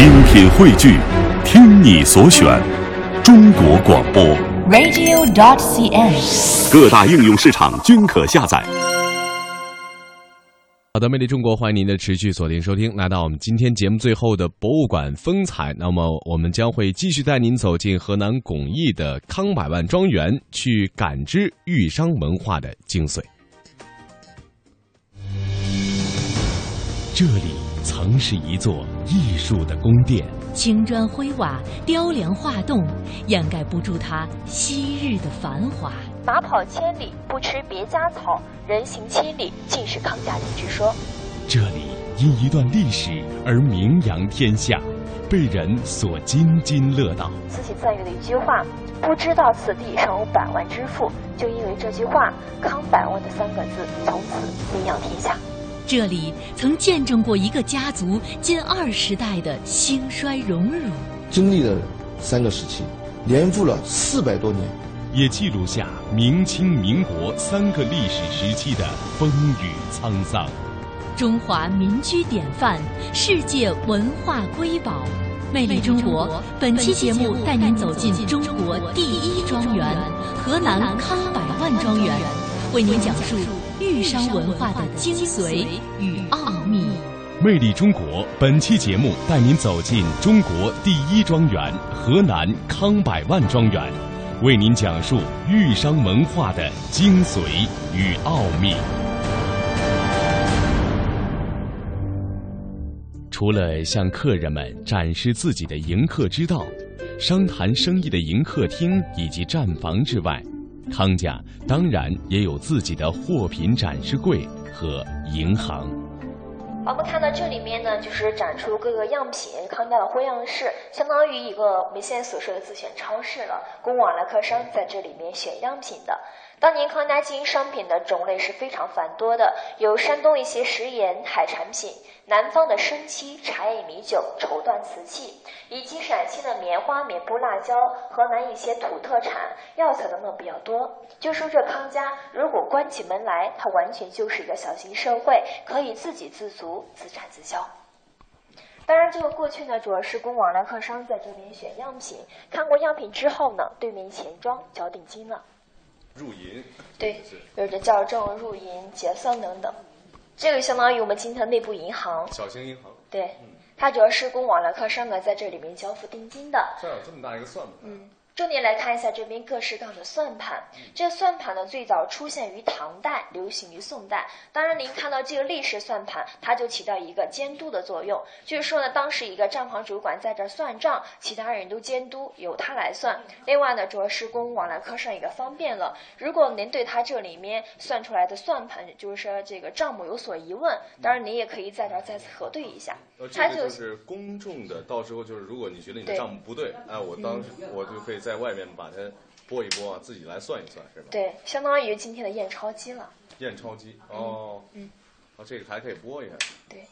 精品汇聚，听你所选，中国广播。radio.dot.cn，。各大应用市场均可下载。好的，魅力中国，欢迎您的持续锁定收听。来到我们今天节目最后的博物馆风采，那么我们将会继续带您走进河南巩义的康百万庄园，去感知豫商文化的精髓。这里曾是一座艺术的宫殿，青砖灰瓦、雕梁画栋，掩盖不住它昔日的繁华。马跑千里不吃别家草，人行千里尽是康家人之说。这里因一段历史而名扬天下，被人所津津乐道。慈禧赞誉的一句话：“不知道此地尚有百万之富。”就因为这句话，“康百万”的三个字从此名扬天下。这里曾见证过一个家族近二十代的兴衰荣辱，经历了三个时期，年复了四百多年，也记录下明清民国三个历史时期的风雨沧桑。中华民居典范，世界文化瑰宝。魅力中国，本期节目带您走进中国第一庄园——河南康百万庄园，为您讲述豫商文化的精髓与奥秘。魅力中国本期节目带您走进中国第一庄园——河南康百万庄园，为您讲述豫商文化的精髓与奥秘。除了向客人们展示自己的迎客之道、商谈生意的迎客厅以及站房之外，康家当然也有自己的货品展示柜和银行。我们看到这里面呢，就是展出各个样品，康家的货样式，相当于一个我们现在所说的自选超市了，供往来客商在这里面选样品的。当年康家经营商品的种类是非常繁多的，有山东一些食盐、海产品，南方的生漆、茶叶、米酒、绸缎、瓷器，以及陕西的棉花、棉布、辣椒，河南一些土特产、药材等等比较多。就说这康家如果关起门来，它完全就是一个小型社会，可以自给自足、自产自销。当然，这个过去呢，主要是供往来客商在这边选样品，看过样品之后呢，对面钱庄交定金了。入银，对，有着校正、入银、结算等等。这个相当于我们今天的内部银行。小型银行。对，它主要是供往来客商呢在这里面交付定金的。这儿有这么大一个算盘。嗯。重点来看一下这边各式各样的算盘。这算盘呢，最早出现于唐代，流行于宋代。当然，您看到这个历史算盘，它就起到一个监督的作用。就是说呢，当时一个账房主管在这算账，其他人都监督，由他来算。另外呢，主要是供往来客商一个方便了。如果您对他这里面算出来的算盘，就是说这个账目有所疑问，当然您也可以在这儿再次核对一下。呃，这个就是公众的，到时候就是如果你觉得你的账目不对，哎，我当时我就可以在外面把它拨一拨，自己来算一算，是吧？对，相当于今天的验钞机了。验钞机哦，嗯，哦，这个还可以拨一下。对。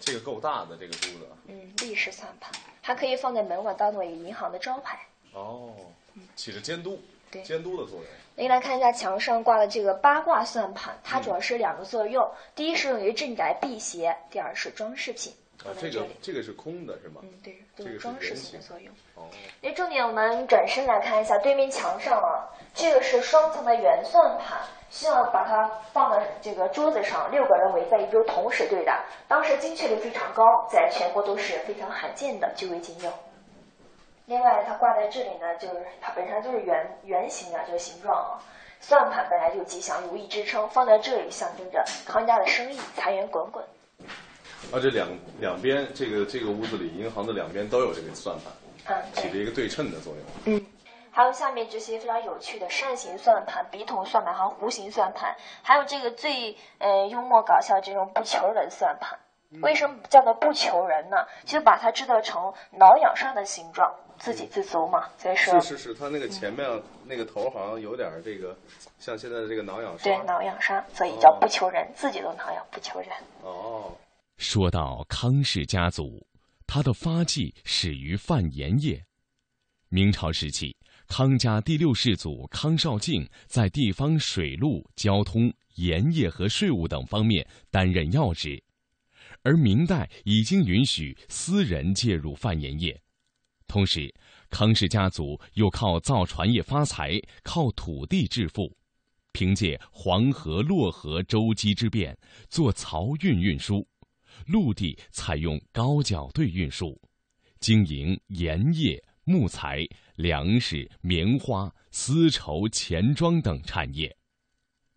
这个够大的这个珠子。嗯，立式算盘还可以放在门外当做一个银行的招牌。哦，起着监督，对监督的作用。您来看一下墙上挂的这个八卦算盘，它主要是两个作用，第一是用于镇宅辟邪，第二是装饰品。啊，这个这个是空的是吗？嗯，对，都是装饰品的作用。哦。那重点我们转身来看一下对面墙上啊，这个是双层的圆算盘，需要把它放在这个桌子上，六个人围在一桌同时对打，当时精确率非常高，在全国都是非常罕见的，据为仅有。另外，它挂在这里呢，就是它本身就是圆圆形的这个形状啊。算盘本来就吉祥如意之称，放在这里象征着康家的生意财源滚滚。啊，这两两边这个这个屋子里，银行的两边都有这个算盘，嗯，起着一个对称的作用。嗯，还有下面这些非常有趣的扇形算盘、笔筒算盘和弧形算盘，还有这个最呃幽默搞笑这种不求人算盘。为什么叫做不求人呢？就把它制作成挠痒沙的形状，自给自足嘛。所以说是是是，它那个前面那个头好像有点这个，像现在的这个挠痒沙。对，挠痒沙，所以叫不求人，自己都挠痒，不求人。哦。说到康氏家族，它的发迹始于范盐业。明朝时期，康家第六世祖康绍敬在地方水路交通、盐业和税务等方面担任要职，而明代已经允许私人介入贩盐业。同时，康氏家族又靠造船业发财，靠土地致富，凭借黄河、洛河舟机之便，做漕运运输；陆地采用高脚队运输，经营盐业、木材、粮食、棉花、丝绸、钱庄等产业。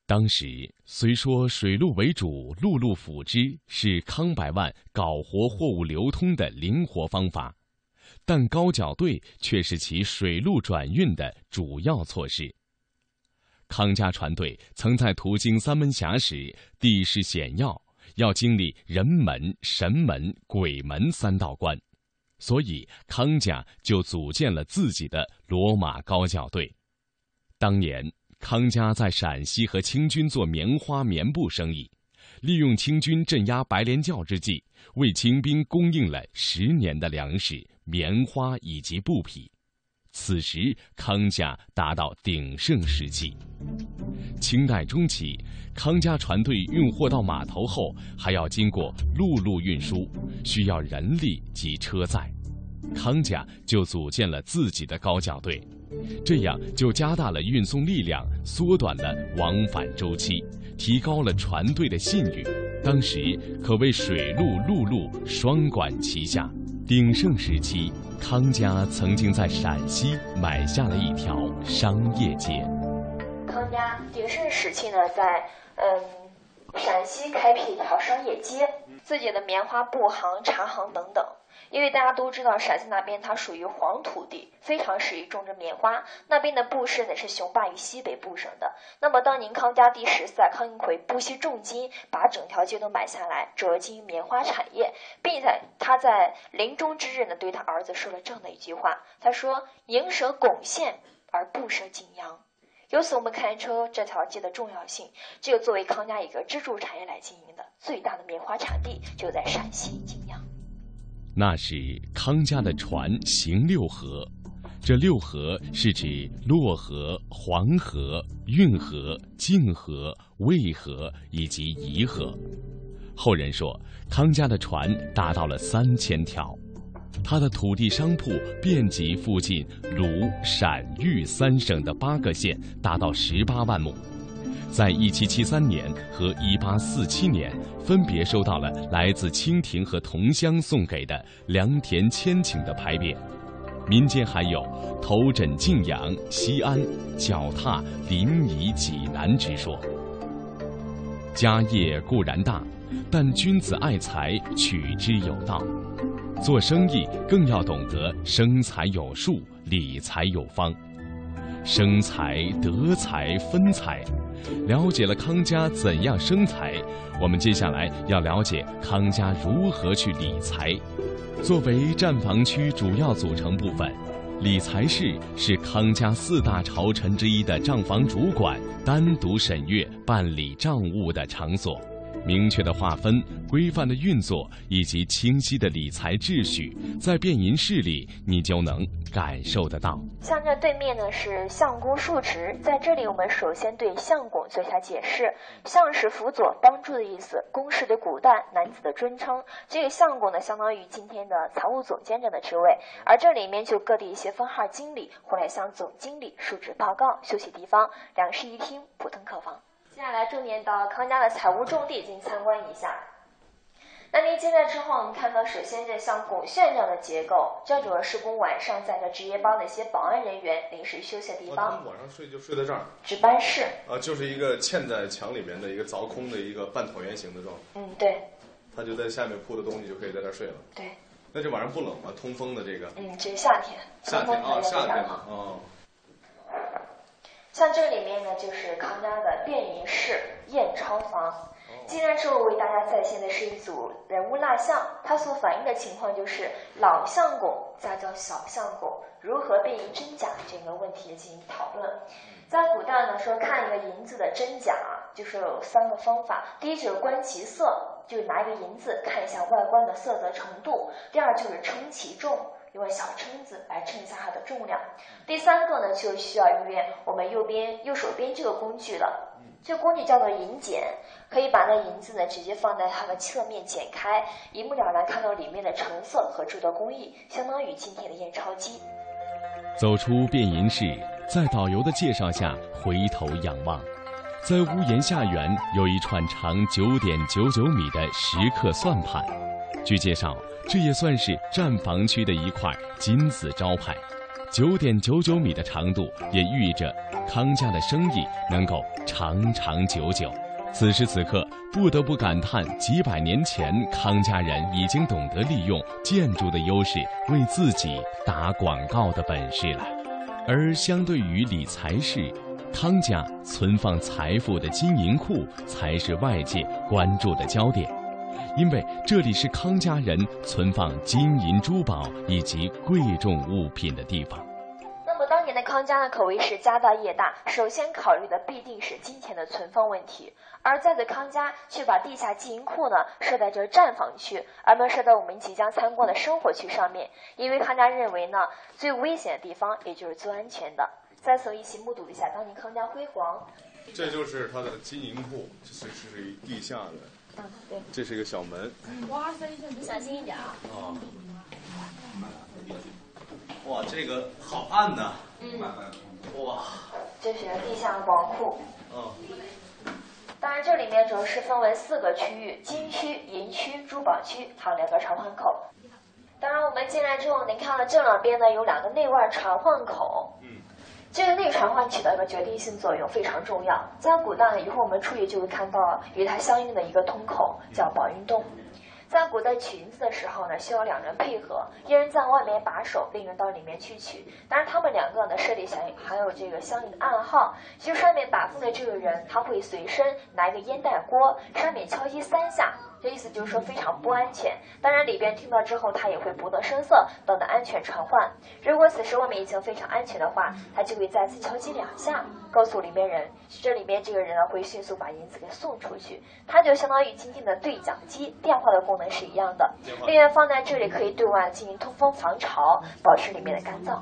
当时虽说水路为主，陆路辅之，是康百万搞活货物流通的灵活方法。但高脚队却是其水陆转运的主要措施。康家船队曾在途经三门峡时，地势险要，要经历人门、神门、鬼门三道关，所以康家就组建了自己的罗马高脚队。当年康家在陕西和清军做棉花、棉布生意，利用清军镇压白莲教之际，为清兵供应了十年的粮食。棉花以及布匹，此时康家达到鼎盛时期。清代中期，康家船队运货到码头后，还要经过陆路运输，需要人力及车载，康家就组建了自己的高脚队，这样就加大了运送力量，缩短了往返周期，提高了船队的信誉。当时可谓水陆陆路双管齐下。鼎盛时期，康家曾经在陕西买下了一条商业街。康家鼎盛时期呢，在嗯陕西开辟一条商业街，自己的棉花布行、茶行等等。因为大家都知道陕西那边它属于黄土地，非常适宜种植棉花。那边的布市呢是雄霸于西北部省的。那么当年康家第十四代康有奎不惜重金把整条街都买下来，折经棉花产业，并在他在临终之日呢对他儿子说了这样的一句话：他说“营舍巩县而不舍景阳”。由此我们看出这条街的重要性。这个作为康家一个支柱产业来经营的最大的棉花产地就在陕西。那时康家的船行六河，这六河是指洛河、黄河、运河、泾河、渭河以及沂河。后人说，康家的船达到了三千条，他的土地商铺遍及附近鲁、陕、豫三省的八个县，达到十八万亩。在一七七三年和一八四七年，分别收到了来自清廷和同乡送给的良田千顷的牌匾。民间还有“头枕晋阳、西安，脚踏临沂、济南”之说。家业固然大，但君子爱财，取之有道。做生意更要懂得生财有术，理财有方。生财、得财、分财，了解了康家怎样生财，我们接下来要了解康家如何去理财。作为站房区主要组成部分，理财室是康家四大朝臣之一的账房主管单独审阅办理账务的场所。明确的划分、规范的运作以及清晰的理财秩序，在变银室里你就能感受得到。像这对面呢是相公述职，在这里我们首先对相公做一下解释。相是辅佐、帮助的意思，公是对古代男子的尊称。这个相公呢，相当于今天的财务总监这样的职位，而这里面就各地一些分号经理会来向总经理述职报告。休息地方，两室一厅，普通客房。接下来，重点到康家的财务重地进行参观一下。那您进来之后，我们看到首先这像拱券这样的结构，这主要是供晚上在这值夜班的一些保安人员临时休息的地方。晚上睡就睡在这儿。值班室。啊，就是一个嵌在墙里面的一个凿空的一个半椭圆形的状。嗯，对。他就在下面铺的东西，就可以在这睡了。对。那这晚上不冷吗？通风的这个。嗯，这是夏天。夏天啊，夏天啊。哦。像这里面呢，就是康家的便银室验钞房。今天之后为大家再现的是一组人物蜡像，它所反映的情况就是老相公再叫小相公如何辨认真假这个问题进行讨论。在古代呢，说看一个银子的真假，就是有三个方法：第一就是观其色，就是拿一个银子看一下外观的色泽程度；第二就是称其重。用小撑子来称一下它的重量。第三个呢，就需要用我们右边右手边这个工具了。这个工具叫做银剪，可以把那银子呢直接放在它的侧面剪开，一目了然看到里面的成色和制作工艺，相当于今天的验钞机。走出变银室，在导游的介绍下回头仰望，在屋檐下缘有一串长九点九九米的石刻算盘。据介绍，这也算是站房区的一块金字招牌。九点九九米的长度，也寓意着康家的生意能够长长久久。此时此刻，不得不感叹，几百年前康家人已经懂得利用建筑的优势为自己打广告的本事了。而相对于理财室，康家存放财富的金银库才是外界关注的焦点。因为这里是康家人存放金银珠宝以及贵重物品的地方。那么当年的康家呢，可谓是家大业大，首先考虑的必定是金钱的存放问题。而在此康家却把地下金银库呢设在这站房区，而没有设在我们即将参观的生活区上面。因为康家认为呢，最危险的地方也就是最安全的。在此一起目睹一下当年康家辉煌。这就是它的金银库，这是属于地下的。这是一个小门。哇塞，小心一点啊！啊。哇，这个好暗呐！嗯。哇。这是地下宝库。嗯。当然，这里面主要是分为四个区域：金区、银区、珠宝区，还有两个传唤口。当然，我们进来之后，您看到这两边呢有两个内外传唤口。这个内传唤起到一个决定性作用，非常重要。在古代呢，一会儿我们出去就会看到与它相应的一个通口，叫宝云洞。在古代取银子的时候呢，需要两人配合，一人在外面把守，另一人到里面去取。当然，他们两个呢设立相还有这个相应的暗号。就上面把风的这个人，他会随身拿一个烟袋锅，上面敲击三下。这意思就是说非常不安全。当然里边听到之后，他也会不动声色，等待安全传唤。如果此时外面已经非常安全的话，他就会再次敲击两下，告诉里面人，这里面这个人呢会迅速把银子给送出去。它就相当于今天的对讲机，电话的功能是一样的。另外放在这里可以对外进行通风防潮，保持里面的干燥。